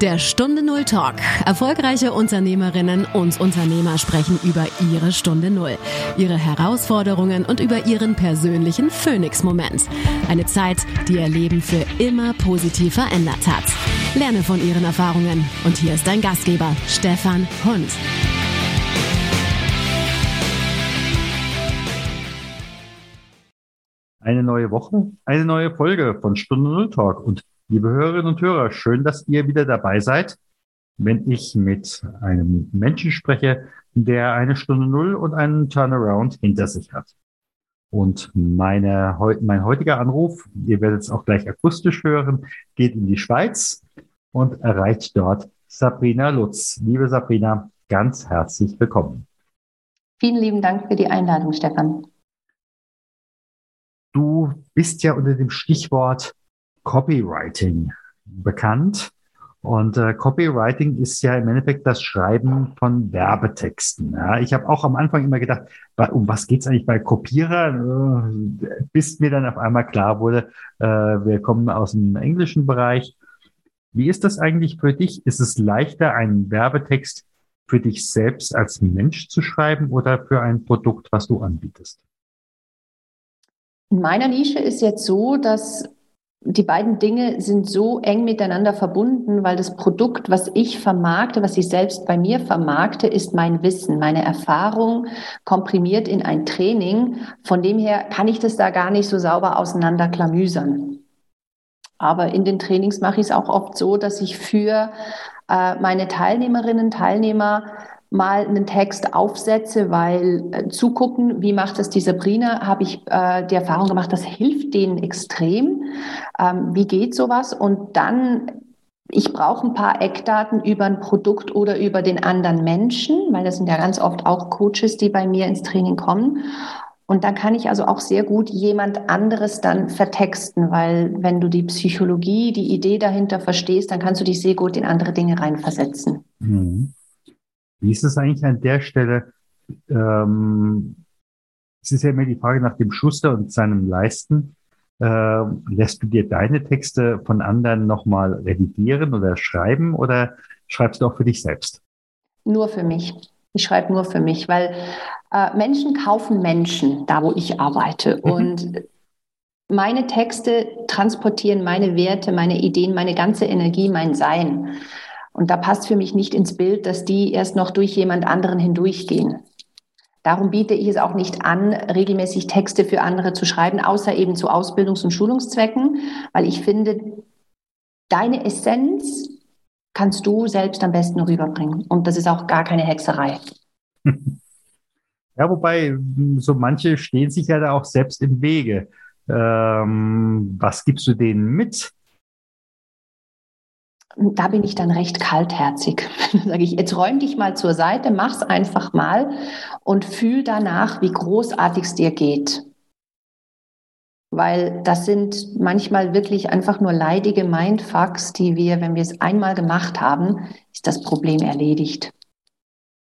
Der Stunde Null Talk. Erfolgreiche Unternehmerinnen und Unternehmer sprechen über ihre Stunde Null, ihre Herausforderungen und über ihren persönlichen Phoenix-Moment. Eine Zeit, die ihr Leben für immer positiv verändert hat. Lerne von ihren Erfahrungen. Und hier ist dein Gastgeber, Stefan Hund. Eine neue Woche, eine neue Folge von Stunde Null Talk. Und Liebe Hörerinnen und Hörer, schön, dass ihr wieder dabei seid, wenn ich mit einem Menschen spreche, der eine Stunde Null und einen Turnaround hinter sich hat. Und meine, mein heutiger Anruf, ihr werdet es auch gleich akustisch hören, geht in die Schweiz und erreicht dort Sabrina Lutz. Liebe Sabrina, ganz herzlich willkommen. Vielen lieben Dank für die Einladung, Stefan. Du bist ja unter dem Stichwort Copywriting bekannt. Und äh, Copywriting ist ja im Endeffekt das Schreiben von Werbetexten. Ja. Ich habe auch am Anfang immer gedacht, um was geht's eigentlich bei Kopierer? Äh, bis mir dann auf einmal klar wurde, äh, wir kommen aus dem englischen Bereich. Wie ist das eigentlich für dich? Ist es leichter, einen Werbetext für dich selbst als Mensch zu schreiben oder für ein Produkt, was du anbietest? In meiner Nische ist jetzt so, dass die beiden Dinge sind so eng miteinander verbunden, weil das Produkt, was ich vermarkte, was ich selbst bei mir vermarkte, ist mein Wissen, meine Erfahrung komprimiert in ein Training. Von dem her kann ich das da gar nicht so sauber auseinanderklamüsern. Aber in den Trainings mache ich es auch oft so, dass ich für äh, meine Teilnehmerinnen, Teilnehmer mal einen Text aufsetze, weil äh, zugucken, wie macht das die Sabrina, habe ich äh, die Erfahrung gemacht, das hilft denen extrem. Ähm, wie geht sowas? Und dann ich brauche ein paar Eckdaten über ein Produkt oder über den anderen Menschen, weil das sind ja ganz oft auch Coaches, die bei mir ins Training kommen. Und dann kann ich also auch sehr gut jemand anderes dann vertexten, weil wenn du die Psychologie, die Idee dahinter verstehst, dann kannst du dich sehr gut in andere Dinge reinversetzen. Mhm. Wie ist es eigentlich an der Stelle? Ähm, es ist ja immer die Frage nach dem Schuster und seinem Leisten. Äh, lässt du dir deine Texte von anderen nochmal revidieren oder schreiben oder schreibst du auch für dich selbst? Nur für mich. Ich schreibe nur für mich, weil äh, Menschen kaufen Menschen, da wo ich arbeite. Mhm. Und meine Texte transportieren meine Werte, meine Ideen, meine ganze Energie, mein Sein. Und da passt für mich nicht ins Bild, dass die erst noch durch jemand anderen hindurchgehen. Darum biete ich es auch nicht an, regelmäßig Texte für andere zu schreiben, außer eben zu Ausbildungs- und Schulungszwecken, weil ich finde, deine Essenz kannst du selbst am besten rüberbringen. Und das ist auch gar keine Hexerei. Ja, wobei so manche stehen sich ja da auch selbst im Wege. Ähm, was gibst du denen mit? Da bin ich dann recht kaltherzig. sage ich, jetzt räum dich mal zur Seite, mach's einfach mal und fühl danach, wie großartig es dir geht. Weil das sind manchmal wirklich einfach nur leidige Mindfucks, die wir, wenn wir es einmal gemacht haben, ist das Problem erledigt.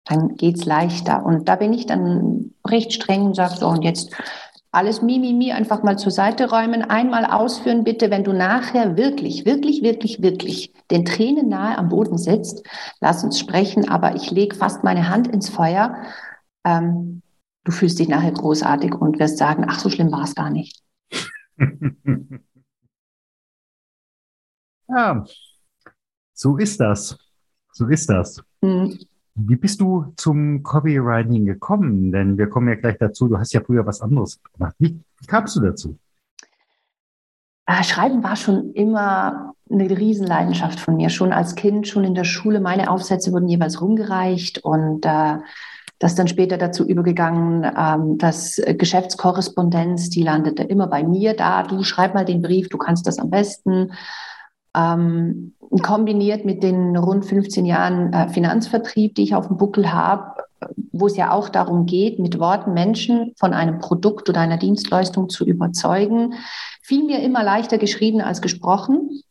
Dann geht's leichter. Und da bin ich dann recht streng und sage so, und jetzt alles Mimimi einfach mal zur Seite räumen, einmal ausführen bitte, wenn du nachher wirklich, wirklich, wirklich, wirklich den Tränen nahe am Boden sitzt, lass uns sprechen, aber ich lege fast meine Hand ins Feuer. Ähm, du fühlst dich nachher großartig und wirst sagen, ach, so schlimm war es gar nicht. ja, so ist das. So ist das. Mhm. Wie bist du zum Copywriting gekommen? Denn wir kommen ja gleich dazu. Du hast ja früher was anderes gemacht. Wie, kamst du dazu? Ah, Schreiben war schon immer eine Riesenleidenschaft von mir. Schon als Kind, schon in der Schule. Meine Aufsätze wurden jeweils rumgereicht und äh, das dann später dazu übergegangen, ähm, dass Geschäftskorrespondenz, die landete immer bei mir da. Du schreib mal den Brief, du kannst das am besten. Ähm, kombiniert mit den rund 15 Jahren äh, Finanzvertrieb, die ich auf dem Buckel habe, wo es ja auch darum geht, mit Worten Menschen von einem Produkt oder einer Dienstleistung zu überzeugen, fiel mir immer leichter geschrieben als gesprochen.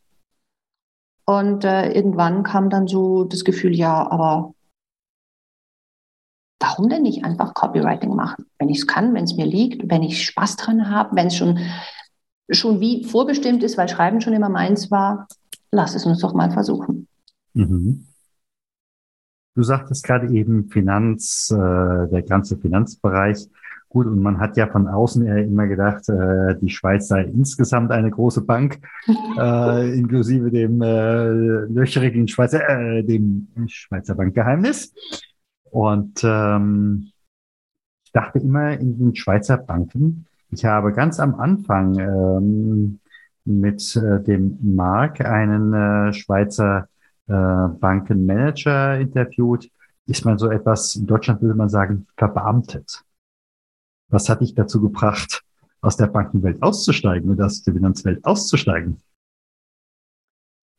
Und äh, irgendwann kam dann so das Gefühl, ja, aber warum denn nicht einfach Copywriting machen? Wenn ich es kann, wenn es mir liegt, wenn ich Spaß dran habe, wenn es schon schon wie vorbestimmt ist, weil Schreiben schon immer meins war, lass es uns doch mal versuchen. Mhm. Du sagtest gerade eben Finanz, äh, der ganze Finanzbereich. Gut, und man hat ja von außen eher immer gedacht, äh, die Schweiz sei insgesamt eine große Bank, äh, inklusive dem äh, löcherigen Schweizer, äh, dem Schweizer Bankgeheimnis. Und ähm, ich dachte immer in den Schweizer Banken, ich habe ganz am Anfang ähm, mit äh, dem Mark einen äh, Schweizer äh, Bankenmanager interviewt. Ist man so etwas, in Deutschland würde man sagen, verbeamtet. Was hat dich dazu gebracht, aus der Bankenwelt auszusteigen oder aus der Finanzwelt auszusteigen?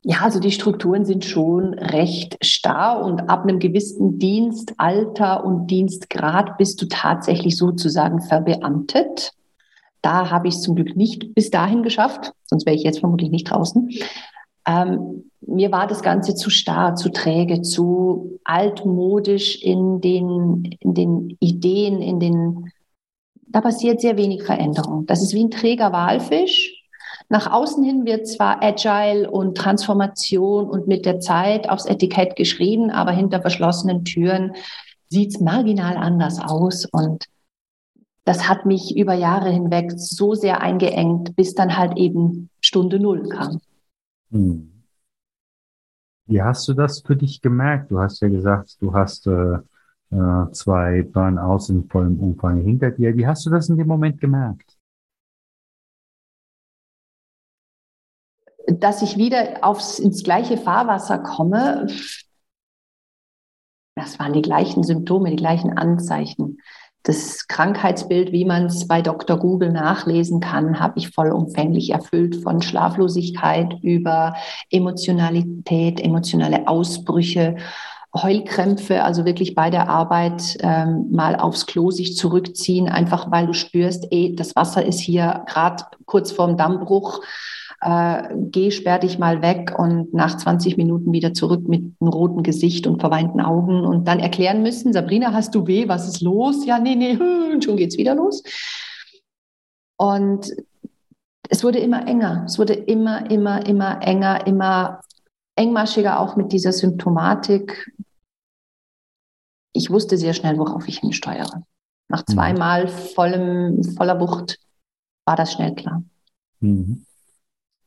Ja, also die Strukturen sind schon recht starr und ab einem gewissen Dienstalter und Dienstgrad bist du tatsächlich sozusagen verbeamtet. Da habe ich es zum Glück nicht bis dahin geschafft, sonst wäre ich jetzt vermutlich nicht draußen. Ähm, mir war das Ganze zu starr, zu träge, zu altmodisch in den, in den Ideen, in den, da passiert sehr wenig Veränderung. Das ist wie ein träger Walfisch. Nach außen hin wird zwar Agile und Transformation und mit der Zeit aufs Etikett geschrieben, aber hinter verschlossenen Türen sieht es marginal anders aus. Und das hat mich über Jahre hinweg so sehr eingeengt, bis dann halt eben Stunde Null kam. Hm. Wie hast du das für dich gemerkt? Du hast ja gesagt, du hast äh, äh, zwei Burnouts in vollem Umfang hinter dir. Wie hast du das in dem Moment gemerkt? Dass ich wieder aufs, ins gleiche Fahrwasser komme, das waren die gleichen Symptome, die gleichen Anzeichen das Krankheitsbild, wie man es bei Dr. Google nachlesen kann, habe ich vollumfänglich erfüllt von Schlaflosigkeit über Emotionalität, emotionale Ausbrüche, Heulkrämpfe, also wirklich bei der Arbeit ähm, mal aufs Klo sich zurückziehen, einfach weil du spürst, eh, das Wasser ist hier gerade kurz vorm Dammbruch äh, geh, sperr dich mal weg und nach 20 Minuten wieder zurück mit einem roten Gesicht und verweinten Augen und dann erklären müssen, Sabrina, hast du weh, was ist los? Ja, nee, nee, und schon geht's wieder los. Und es wurde immer enger, es wurde immer, immer, immer enger, immer engmaschiger auch mit dieser Symptomatik. Ich wusste sehr schnell, worauf ich hinsteuere. Nach mhm. zweimal vollem, voller Wucht war das schnell klar. Mhm.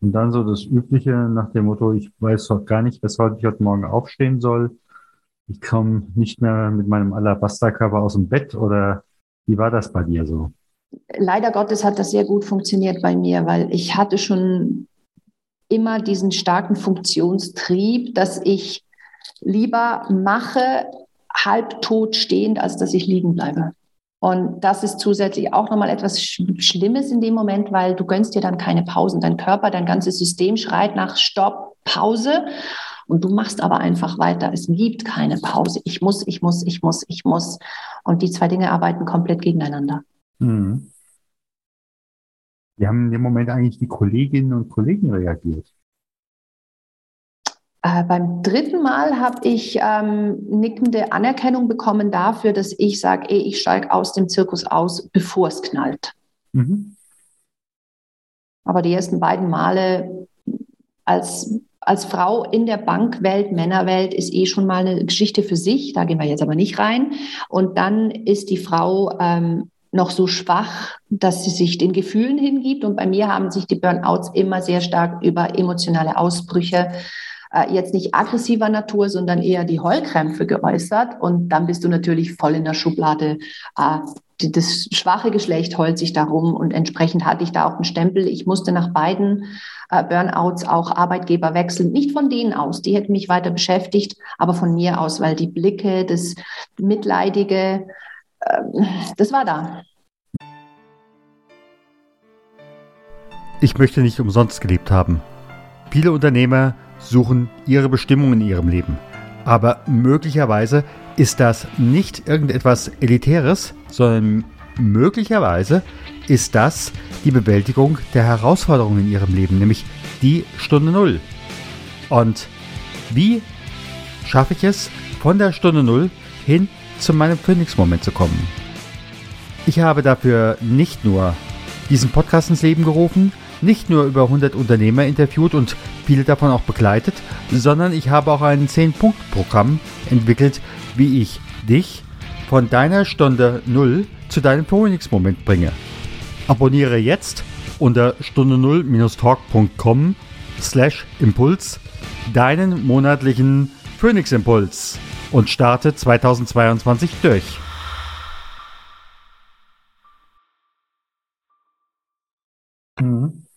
Und dann so das Übliche nach dem Motto, ich weiß gar nicht, weshalb ich heute Morgen aufstehen soll. Ich komme nicht mehr mit meinem Alabasterkörper aus dem Bett oder wie war das bei dir so? Leider Gottes hat das sehr gut funktioniert bei mir, weil ich hatte schon immer diesen starken Funktionstrieb, dass ich lieber mache, halbtot stehend, als dass ich liegen bleibe. Und das ist zusätzlich auch nochmal etwas Schlimmes in dem Moment, weil du gönnst dir dann keine Pausen. Dein Körper, dein ganzes System schreit nach Stopp, Pause. Und du machst aber einfach weiter. Es gibt keine Pause. Ich muss, ich muss, ich muss, ich muss. Und die zwei Dinge arbeiten komplett gegeneinander. Mhm. Wie haben in dem Moment eigentlich die Kolleginnen und Kollegen reagiert? Äh, beim dritten Mal habe ich ähm, nickende Anerkennung bekommen dafür, dass ich sage, ich steige aus dem Zirkus aus, bevor es knallt. Mhm. Aber die ersten beiden Male als, als Frau in der Bankwelt, Männerwelt, ist eh schon mal eine Geschichte für sich. Da gehen wir jetzt aber nicht rein. Und dann ist die Frau ähm, noch so schwach, dass sie sich den Gefühlen hingibt. Und bei mir haben sich die Burnouts immer sehr stark über emotionale Ausbrüche äh, jetzt nicht aggressiver Natur, sondern eher die Heulkrämpfe geäußert. Und dann bist du natürlich voll in der Schublade. Äh, das schwache Geschlecht heult sich darum und entsprechend hatte ich da auch einen Stempel. Ich musste nach beiden äh, Burnouts auch Arbeitgeber wechseln. Nicht von denen aus, die hätten mich weiter beschäftigt, aber von mir aus, weil die Blicke, das Mitleidige, äh, das war da. Ich möchte nicht umsonst gelebt haben. Viele Unternehmer suchen ihre Bestimmung in ihrem Leben. Aber möglicherweise ist das nicht irgendetwas Elitäres, sondern möglicherweise ist das die Bewältigung der Herausforderungen in ihrem Leben, nämlich die Stunde Null. Und wie schaffe ich es, von der Stunde Null hin zu meinem Phoenix-Moment zu kommen? Ich habe dafür nicht nur diesen Podcast ins Leben gerufen, nicht nur über 100 Unternehmer interviewt und viele davon auch begleitet, sondern ich habe auch ein 10-Punkt-Programm entwickelt, wie ich dich von deiner Stunde Null zu deinem Phoenix-Moment bringe. Abonniere jetzt unter stunde null-talk.com slash Impuls deinen monatlichen Phoenix Impuls und starte 2022 durch. Mhm.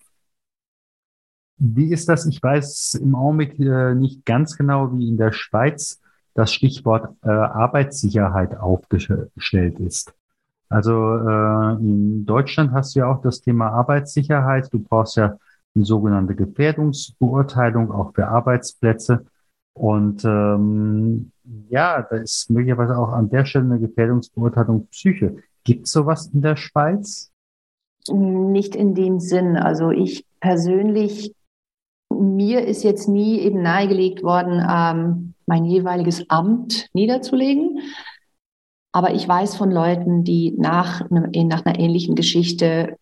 Wie ist das? Ich weiß im Augenblick äh, nicht ganz genau, wie in der Schweiz das Stichwort äh, Arbeitssicherheit aufgestellt ist. Also äh, in Deutschland hast du ja auch das Thema Arbeitssicherheit. Du brauchst ja die sogenannte Gefährdungsbeurteilung auch für Arbeitsplätze. Und ähm, ja, da ist möglicherweise auch an der Stelle eine Gefährdungsbeurteilung Psyche. Gibt es sowas in der Schweiz? Nicht in dem Sinn. Also ich persönlich, mir ist jetzt nie eben nahegelegt worden, ähm, mein jeweiliges Amt niederzulegen. Aber ich weiß von Leuten, die nach, nach einer ähnlichen Geschichte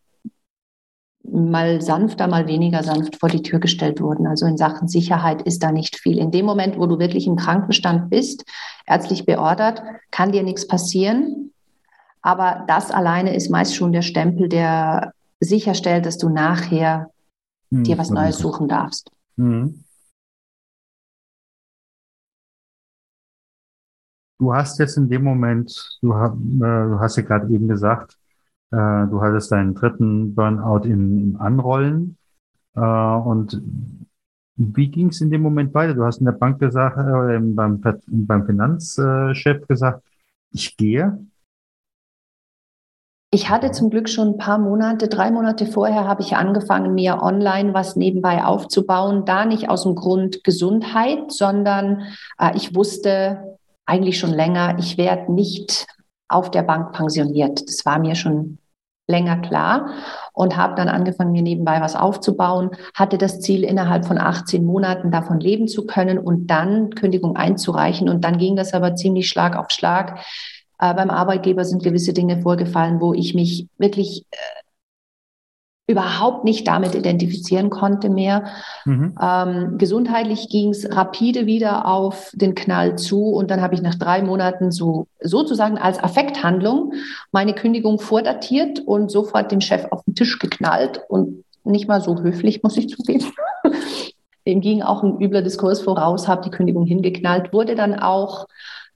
mal sanfter, mal weniger sanft vor die Tür gestellt wurden. Also in Sachen Sicherheit ist da nicht viel. In dem Moment, wo du wirklich im Krankenstand bist, ärztlich beordert, kann dir nichts passieren. Aber das alleine ist meist schon der Stempel, der sicherstellt, dass du nachher hm, dir was Neues suchen darfst. Hm. Du hast jetzt in dem Moment, du, äh, du hast ja gerade eben gesagt, äh, du hattest deinen dritten Burnout im, im Anrollen. Äh, und wie ging es in dem Moment weiter? Du hast in der Bank gesagt, äh, beim, beim Finanzchef gesagt, ich gehe. Ich hatte zum Glück schon ein paar Monate, drei Monate vorher habe ich angefangen, mir online was nebenbei aufzubauen. Da nicht aus dem Grund Gesundheit, sondern äh, ich wusste, eigentlich schon länger, ich werde nicht auf der Bank pensioniert. Das war mir schon länger klar und habe dann angefangen, mir nebenbei was aufzubauen, hatte das Ziel, innerhalb von 18 Monaten davon leben zu können und dann Kündigung einzureichen. Und dann ging das aber ziemlich Schlag auf Schlag. Äh, beim Arbeitgeber sind gewisse Dinge vorgefallen, wo ich mich wirklich äh, überhaupt nicht damit identifizieren konnte mehr. Mhm. Ähm, gesundheitlich ging es rapide wieder auf den Knall zu und dann habe ich nach drei Monaten so sozusagen als Affekthandlung meine Kündigung vordatiert und sofort dem Chef auf den Tisch geknallt und nicht mal so höflich, muss ich zugeben. Dem ging auch ein übler Diskurs voraus, habe die Kündigung hingeknallt, wurde dann auch,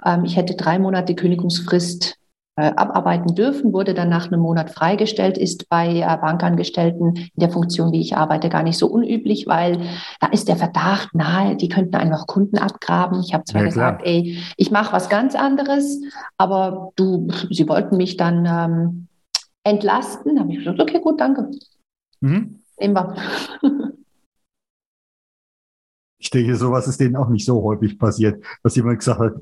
ähm, ich hätte drei Monate Kündigungsfrist äh, abarbeiten dürfen, wurde dann nach einem Monat freigestellt, ist bei äh, Bankangestellten in der Funktion, wie ich arbeite, gar nicht so unüblich, weil da ist der Verdacht nahe, die könnten einfach Kunden abgraben. Ich habe zwar ja, gesagt, ey, ich mache was ganz anderes, aber du, sie wollten mich dann ähm, entlasten. Da habe ich gesagt, okay, gut, danke. Mhm. Nehmen wir. Ich denke, sowas ist denen auch nicht so häufig passiert, dass jemand gesagt hat,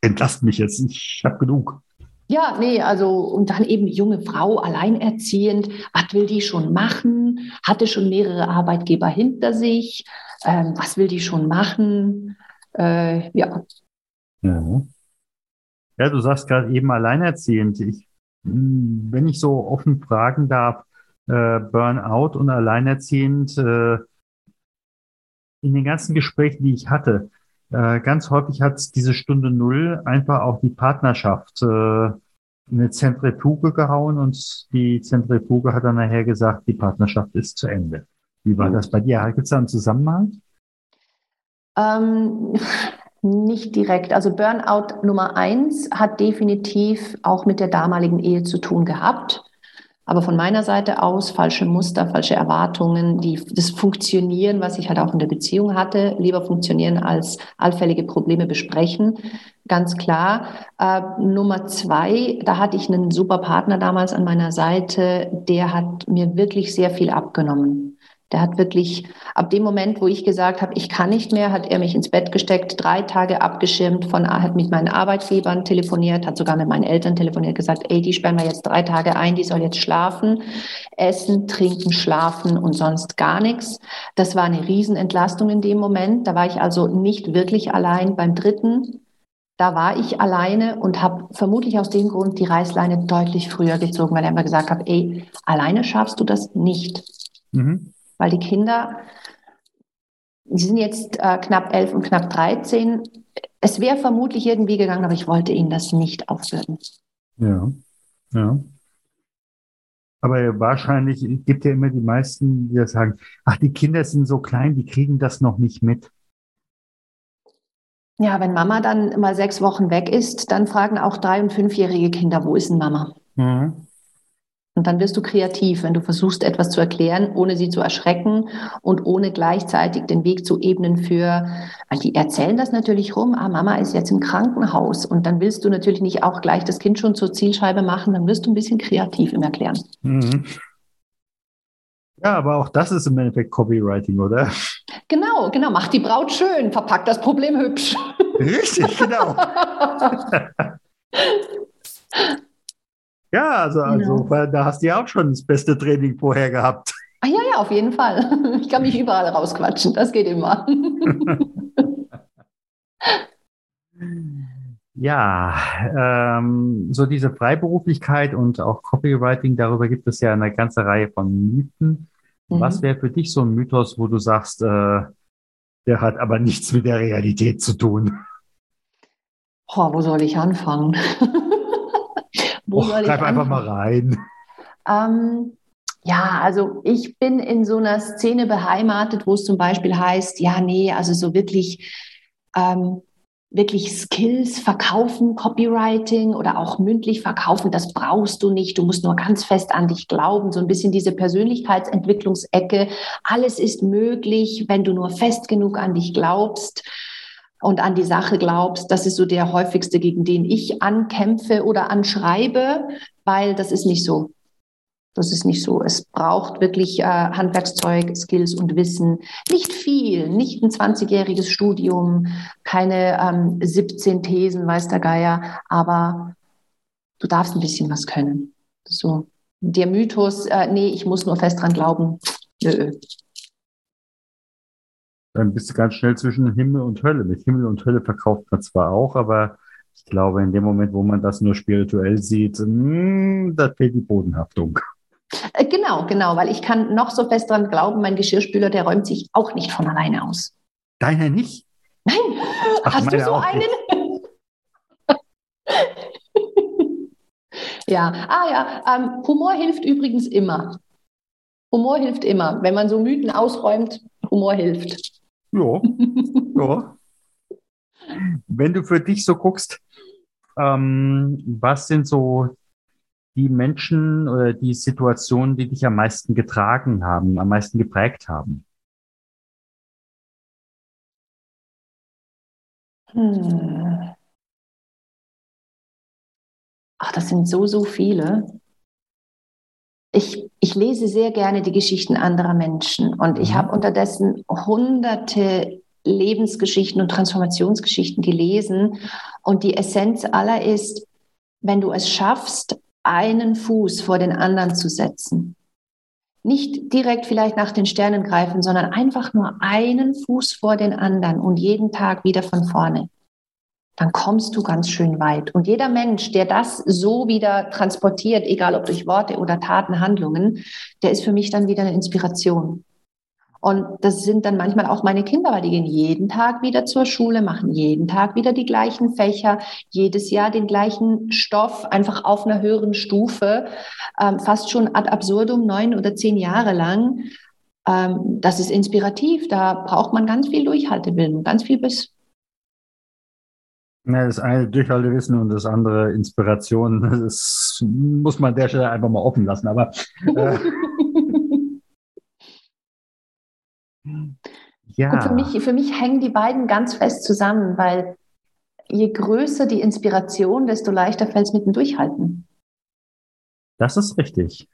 entlast mich jetzt, ich habe genug. Ja, nee, also und dann eben junge Frau, alleinerziehend. Was will die schon machen? Hatte schon mehrere Arbeitgeber hinter sich. Ähm, was will die schon machen? Äh, ja. ja. Ja, du sagst gerade eben alleinerziehend. Ich, wenn ich so offen fragen darf, äh, Burnout und alleinerziehend, äh, in den ganzen Gesprächen, die ich hatte, äh, ganz häufig hat diese Stunde Null einfach auch die Partnerschaft äh, eine Zentrifuge gehauen und die Zentrifuge hat dann nachher gesagt, die Partnerschaft ist zu Ende. Wie war das bei dir? Gibt es da einen Zusammenhang? Ähm, nicht direkt. Also Burnout Nummer eins hat definitiv auch mit der damaligen Ehe zu tun gehabt. Aber von meiner Seite aus falsche Muster, falsche Erwartungen, die, das Funktionieren, was ich halt auch in der Beziehung hatte, lieber funktionieren als allfällige Probleme besprechen. Ganz klar. Äh, Nummer zwei, da hatte ich einen super Partner damals an meiner Seite, der hat mir wirklich sehr viel abgenommen. Der hat wirklich, ab dem Moment, wo ich gesagt habe, ich kann nicht mehr, hat er mich ins Bett gesteckt, drei Tage abgeschirmt, von, hat mit meinen Arbeitgebern telefoniert, hat sogar mit meinen Eltern telefoniert, gesagt, ey, die sperren wir jetzt drei Tage ein, die soll jetzt schlafen, essen, trinken, schlafen und sonst gar nichts. Das war eine Riesenentlastung in dem Moment. Da war ich also nicht wirklich allein. Beim dritten, da war ich alleine und habe vermutlich aus dem Grund die Reißleine deutlich früher gezogen, weil er immer gesagt hat, ey, alleine schaffst du das nicht. Mhm weil die Kinder Sie sind jetzt äh, knapp elf und knapp 13. Es wäre vermutlich irgendwie gegangen, aber ich wollte Ihnen das nicht aufbürden. Ja, ja. Aber wahrscheinlich gibt ja immer die meisten, die sagen, ach, die Kinder sind so klein, die kriegen das noch nicht mit. Ja, wenn Mama dann mal sechs Wochen weg ist, dann fragen auch drei- und fünfjährige Kinder, wo ist denn Mama? Mhm. Und dann wirst du kreativ, wenn du versuchst, etwas zu erklären, ohne sie zu erschrecken und ohne gleichzeitig den Weg zu ebnen für, weil die erzählen das natürlich rum, ah, Mama ist jetzt im Krankenhaus. Und dann willst du natürlich nicht auch gleich das Kind schon zur Zielscheibe machen, dann wirst du ein bisschen kreativ im Erklären. Mhm. Ja, aber auch das ist im Endeffekt Copywriting, oder? Genau, genau. Mach die Braut schön, verpackt das Problem hübsch. Richtig, genau. Ja, also, also genau. da hast du ja auch schon das beste Training vorher gehabt. Ah, ja, ja, auf jeden Fall. Ich kann mich überall rausquatschen, das geht immer. ja, ähm, so diese Freiberuflichkeit und auch Copywriting, darüber gibt es ja eine ganze Reihe von Mythen. Mhm. Was wäre für dich so ein Mythos, wo du sagst, äh, der hat aber nichts mit der Realität zu tun? Oh, wo soll ich anfangen? Wo Och, ich einfach mal rein. Ähm, ja, also ich bin in so einer Szene beheimatet, wo es zum Beispiel heißt, ja, nee, also so wirklich, ähm, wirklich Skills verkaufen, Copywriting oder auch mündlich verkaufen, das brauchst du nicht. Du musst nur ganz fest an dich glauben. So ein bisschen diese Persönlichkeitsentwicklungsecke. Alles ist möglich, wenn du nur fest genug an dich glaubst und an die Sache glaubst, das ist so der häufigste, gegen den ich ankämpfe oder anschreibe, weil das ist nicht so. Das ist nicht so. Es braucht wirklich äh, Handwerkszeug, Skills und Wissen. Nicht viel, nicht ein 20-jähriges Studium, keine ähm, 17 Thesen, weiß der Geier, aber du darfst ein bisschen was können. So. Der Mythos, äh, nee, ich muss nur fest dran glauben. Nö dann bist du ganz schnell zwischen Himmel und Hölle. Mit Himmel und Hölle verkauft man zwar auch, aber ich glaube, in dem Moment, wo man das nur spirituell sieht, mh, hm, da fehlt die Bodenhaftung. Äh, genau, genau, weil ich kann noch so fest dran glauben, mein Geschirrspüler, der räumt sich auch nicht von alleine aus. Deiner nicht? Nein. Ach, Hast du so einen? ja, ah ja, ähm, Humor hilft übrigens immer. Humor hilft immer. Wenn man so Mythen ausräumt, Humor hilft. Ja, ja. Wenn du für dich so guckst, ähm, was sind so die Menschen oder die Situationen, die dich am meisten getragen haben, am meisten geprägt haben? Hm. Ach, das sind so, so viele. Ich, ich lese sehr gerne die Geschichten anderer Menschen und ich mhm. habe unterdessen hunderte Lebensgeschichten und Transformationsgeschichten gelesen. Und die Essenz aller ist, wenn du es schaffst, einen Fuß vor den anderen zu setzen, nicht direkt vielleicht nach den Sternen greifen, sondern einfach nur einen Fuß vor den anderen und jeden Tag wieder von vorne dann kommst du ganz schön weit. Und jeder Mensch, der das so wieder transportiert, egal ob durch Worte oder Taten, Handlungen, der ist für mich dann wieder eine Inspiration. Und das sind dann manchmal auch meine Kinder, weil die gehen jeden Tag wieder zur Schule, machen jeden Tag wieder die gleichen Fächer, jedes Jahr den gleichen Stoff, einfach auf einer höheren Stufe, ähm, fast schon ad absurdum, neun oder zehn Jahre lang. Ähm, das ist inspirativ, da braucht man ganz viel Durchhaltewillen, ganz viel Biss. Ja, das eine Durchhaltewissen und das andere Inspiration. Das muss man an der Stelle einfach mal offen lassen. Aber äh, ja. Und für mich, für mich hängen die beiden ganz fest zusammen, weil je größer die Inspiration, desto leichter fällt es mit dem Durchhalten. Das ist richtig.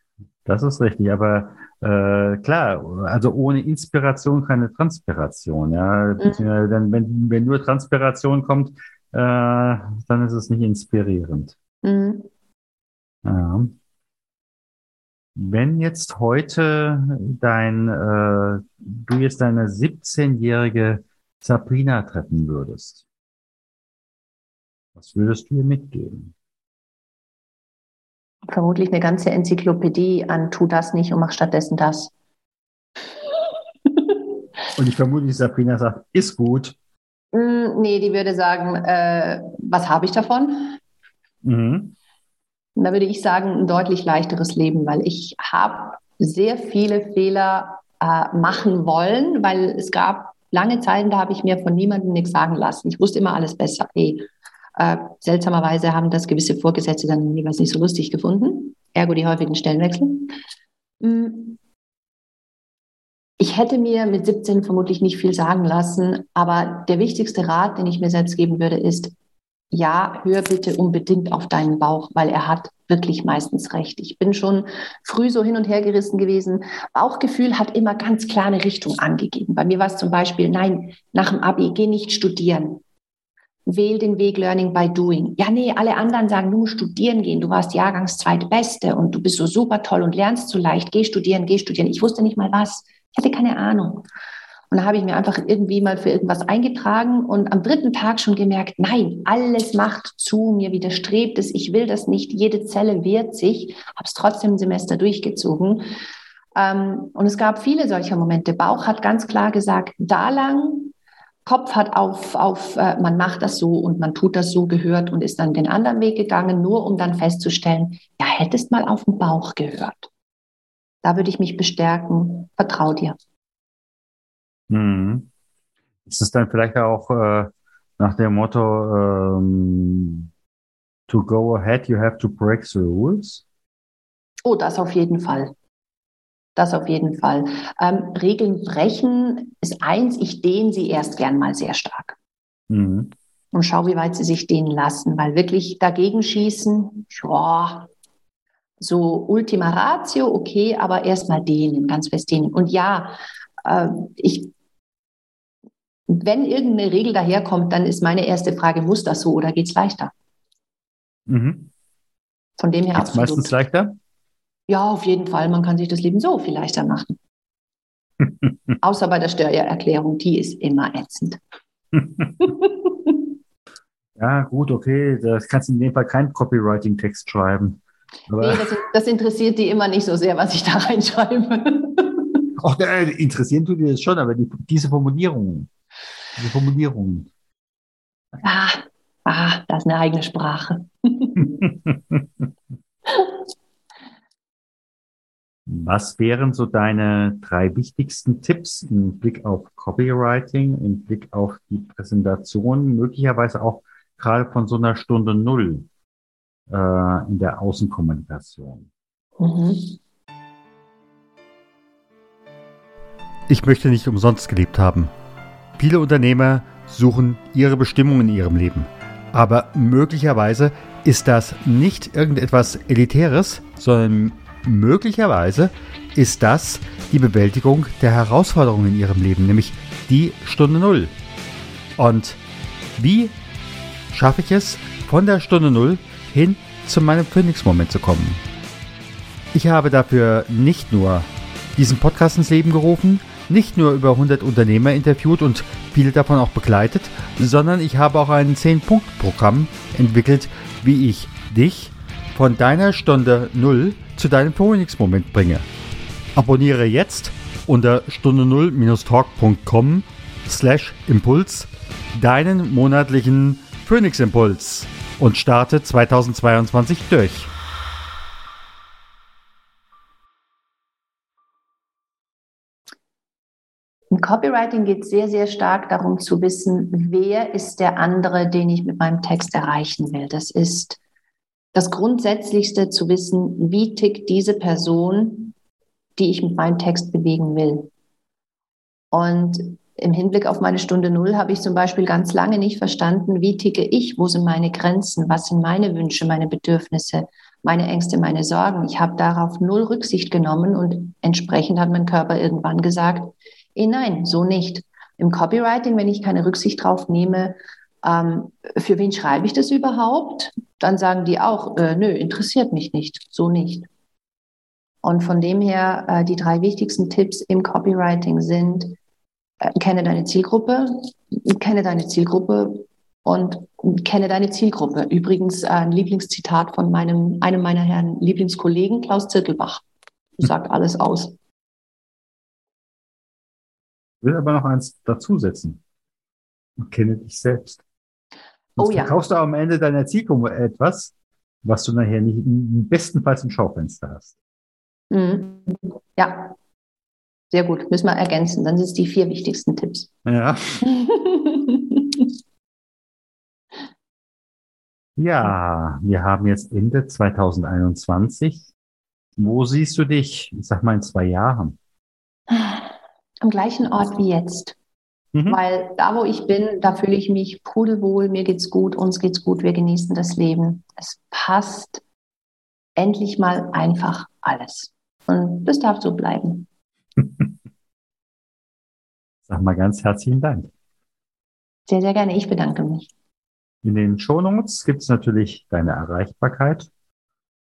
Das ist richtig. Aber äh, klar, also ohne Inspiration keine Transpiration. Ja, mhm. Wenn, wenn nur Transpiration kommt, äh, dann ist es nicht inspirierend. Mhm. Ja. Wenn jetzt heute dein, äh, du jetzt deine 17-jährige Sabrina treffen würdest, was würdest du ihr mitgeben? Vermutlich eine ganze Enzyklopädie an tu das nicht und mach stattdessen das. Und ich vermute, Sabrina sagt, ist gut. Mm, nee, die würde sagen, äh, was habe ich davon? Mhm. Da würde ich sagen, ein deutlich leichteres Leben, weil ich habe sehr viele Fehler äh, machen wollen, weil es gab lange Zeiten, da habe ich mir von niemandem nichts sagen lassen. Ich wusste immer alles besser. Hey, äh, seltsamerweise haben das gewisse Vorgesetzte dann jeweils nicht so lustig gefunden. Ergo die häufigen Stellenwechsel. Mm. Ich hätte mir mit 17 vermutlich nicht viel sagen lassen, aber der wichtigste Rat, den ich mir selbst geben würde, ist, ja, hör bitte unbedingt auf deinen Bauch, weil er hat wirklich meistens recht. Ich bin schon früh so hin und her gerissen gewesen. Bauchgefühl hat immer ganz klar eine Richtung angegeben. Bei mir war es zum Beispiel, nein, nach dem Abi, geh nicht studieren. Wähl den Weg Learning by Doing. Ja, nee, alle anderen sagen, musst studieren gehen. Du warst Jahrgangs zweitbeste und du bist so super toll und lernst so leicht. Geh studieren, geh studieren. Ich wusste nicht mal was. Ich hatte keine Ahnung. Und da habe ich mir einfach irgendwie mal für irgendwas eingetragen und am dritten Tag schon gemerkt, nein, alles macht zu, mir widerstrebt es, ich will das nicht, jede Zelle wehrt sich, habe es trotzdem im Semester durchgezogen. Ähm, und es gab viele solcher Momente. Bauch hat ganz klar gesagt, da lang, Kopf hat auf, auf äh, man macht das so und man tut das so gehört und ist dann den anderen Weg gegangen, nur um dann festzustellen, ja, hättest mal auf den Bauch gehört. Da würde ich mich bestärken, vertrau dir. Hm. Ist es dann vielleicht auch äh, nach dem Motto, ähm, to go ahead, you have to break the rules? Oh, das auf jeden Fall. Das auf jeden Fall. Ähm, Regeln brechen ist eins, ich dehne sie erst gern mal sehr stark. Mhm. Und schau, wie weit sie sich dehnen lassen, weil wirklich dagegen schießen, ja, so Ultima Ratio, okay, aber erstmal dehnen, ganz fest dehnen. Und ja, äh, ich wenn irgendeine Regel daherkommt, dann ist meine erste Frage, muss das so oder geht es leichter? Mhm. Von dem her geht's absolut. meistens leichter? Ja, auf jeden Fall. Man kann sich das Leben so viel leichter machen. Außer bei der Steuererklärung, die ist immer ätzend. ja, gut, okay. Das kannst du in dem Fall keinen Copywriting-Text schreiben. Nee, das, das, interessiert die immer nicht so sehr, was ich da reinschreibe. Ach, äh, interessieren tut dir das schon, aber die, diese Formulierungen diese Formulierungen. Ah, ah, das ist eine eigene Sprache. Was wären so deine drei wichtigsten Tipps im Blick auf Copywriting, im Blick auf die Präsentation, möglicherweise auch gerade von so einer Stunde Null in der Außenkommunikation? Mhm. Ich möchte nicht umsonst gelebt haben. Viele Unternehmer suchen ihre Bestimmung in ihrem Leben. Aber möglicherweise ist das nicht irgendetwas Elitäres, sondern möglicherweise ist das die Bewältigung der Herausforderungen in ihrem Leben, nämlich die Stunde Null. Und wie schaffe ich es, von der Stunde Null hin zu meinem Phoenix-Moment zu kommen? Ich habe dafür nicht nur diesen Podcast ins Leben gerufen, nicht nur über 100 Unternehmer interviewt und viele davon auch begleitet, sondern ich habe auch ein 10-Punkt-Programm entwickelt, wie ich dich von deiner Stunde 0 zu deinem Phoenix-Moment bringe. Abonniere jetzt unter stunde 0-talk.com slash Impuls deinen monatlichen Phoenix-Impuls und starte 2022 durch. Im Copywriting geht es sehr, sehr stark darum zu wissen, wer ist der andere, den ich mit meinem Text erreichen will. Das ist das Grundsätzlichste zu wissen, wie tickt diese Person, die ich mit meinem Text bewegen will. Und im Hinblick auf meine Stunde Null habe ich zum Beispiel ganz lange nicht verstanden, wie ticke ich, wo sind meine Grenzen, was sind meine Wünsche, meine Bedürfnisse, meine Ängste, meine Sorgen. Ich habe darauf null Rücksicht genommen und entsprechend hat mein Körper irgendwann gesagt, Eh nein, so nicht. Im Copywriting, wenn ich keine Rücksicht drauf nehme, ähm, für wen schreibe ich das überhaupt? Dann sagen die auch, äh, nö, interessiert mich nicht, so nicht. Und von dem her, äh, die drei wichtigsten Tipps im Copywriting sind, kenne deine Zielgruppe, kenne deine Zielgruppe und kenne deine Zielgruppe. Übrigens ein Lieblingszitat von meinem, einem meiner Herren Lieblingskollegen, Klaus Zirkelbach. Sagt alles aus. will aber noch eins dazusetzen. Kenne dich selbst. Sonst Oh ja. verkaufst du am Ende deiner Zielgruppe etwas, was du nachher nicht, im bestenfalls im Schaufenster hast. Mhm. Ja, sehr gut. Müssen wir ergänzen. Dann sind es die vier wichtigsten Tipps. Ja. Ja, wir haben jetzt Ende 2021. Wo siehst du dich, ich sag mal, in zwei Jahren? Am gleichen Ort wie jetzt. Mhm. Weil da, wo ich bin, da fühle ich mich pudelwohl, mir geht's gut, uns geht's gut, wir genießen das Leben. Es passt endlich mal einfach alles. Und das darf so bleiben. Sag mal ganz herzlichen Dank. Sehr, sehr gerne. Ich bedanke mich. In den Shownotes gibt es natürlich deine Erreichbarkeit.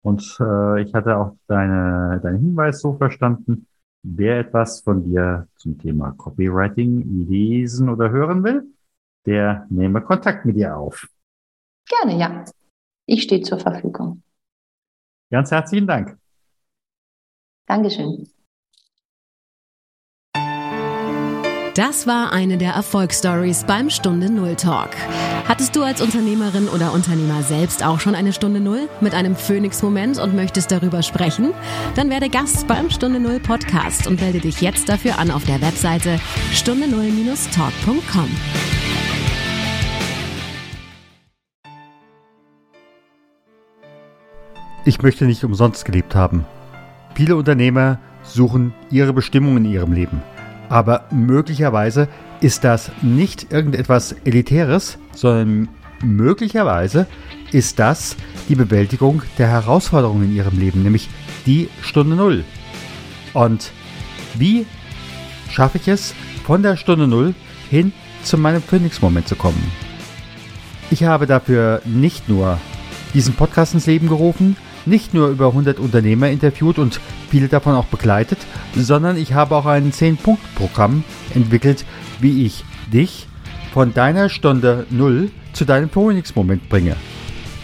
Und äh, ich hatte auch deine, deinen Hinweis so verstanden, wer etwas von dir zum Thema Copywriting lesen oder hören will, der nehme Kontakt mit dir auf. Gerne, ja. Ich stehe zur Verfügung. Ganz herzlichen Dank. Dankeschön. Das war eine der Erfolgsstories beim Stunde Null Talk. Hattest du als Unternehmerin oder Unternehmer selbst auch schon eine Stunde Null mit einem Phoenix-Moment und möchtest darüber sprechen? Dann werde Gast beim Stunde Null Podcast und melde dich jetzt dafür an auf der Webseite stunde null-talk.com. Ich möchte nicht umsonst gelebt haben. Viele Unternehmer suchen ihre Bestimmung in ihrem Leben. Aber möglicherweise ist das nicht irgendetwas Elitäres, sondern möglicherweise ist das die Bewältigung der Herausforderungen in ihrem Leben, nämlich die Stunde Null. Und wie schaffe ich es, von der Stunde Null hin zu meinem Phoenix-Moment zu kommen? Ich habe dafür nicht nur diesen Podcast ins Leben gerufen, nicht nur über 100 Unternehmer interviewt und viele davon auch begleitet, sondern ich habe auch ein 10-Punkt-Programm entwickelt, wie ich dich von deiner Stunde Null zu deinem Phoenix-Moment bringe.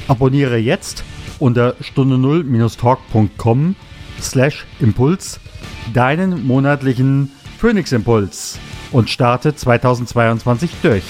Abonniere jetzt unter stunde null-talk.com slash Impuls deinen monatlichen Phoenix-Impuls und starte 2022 durch.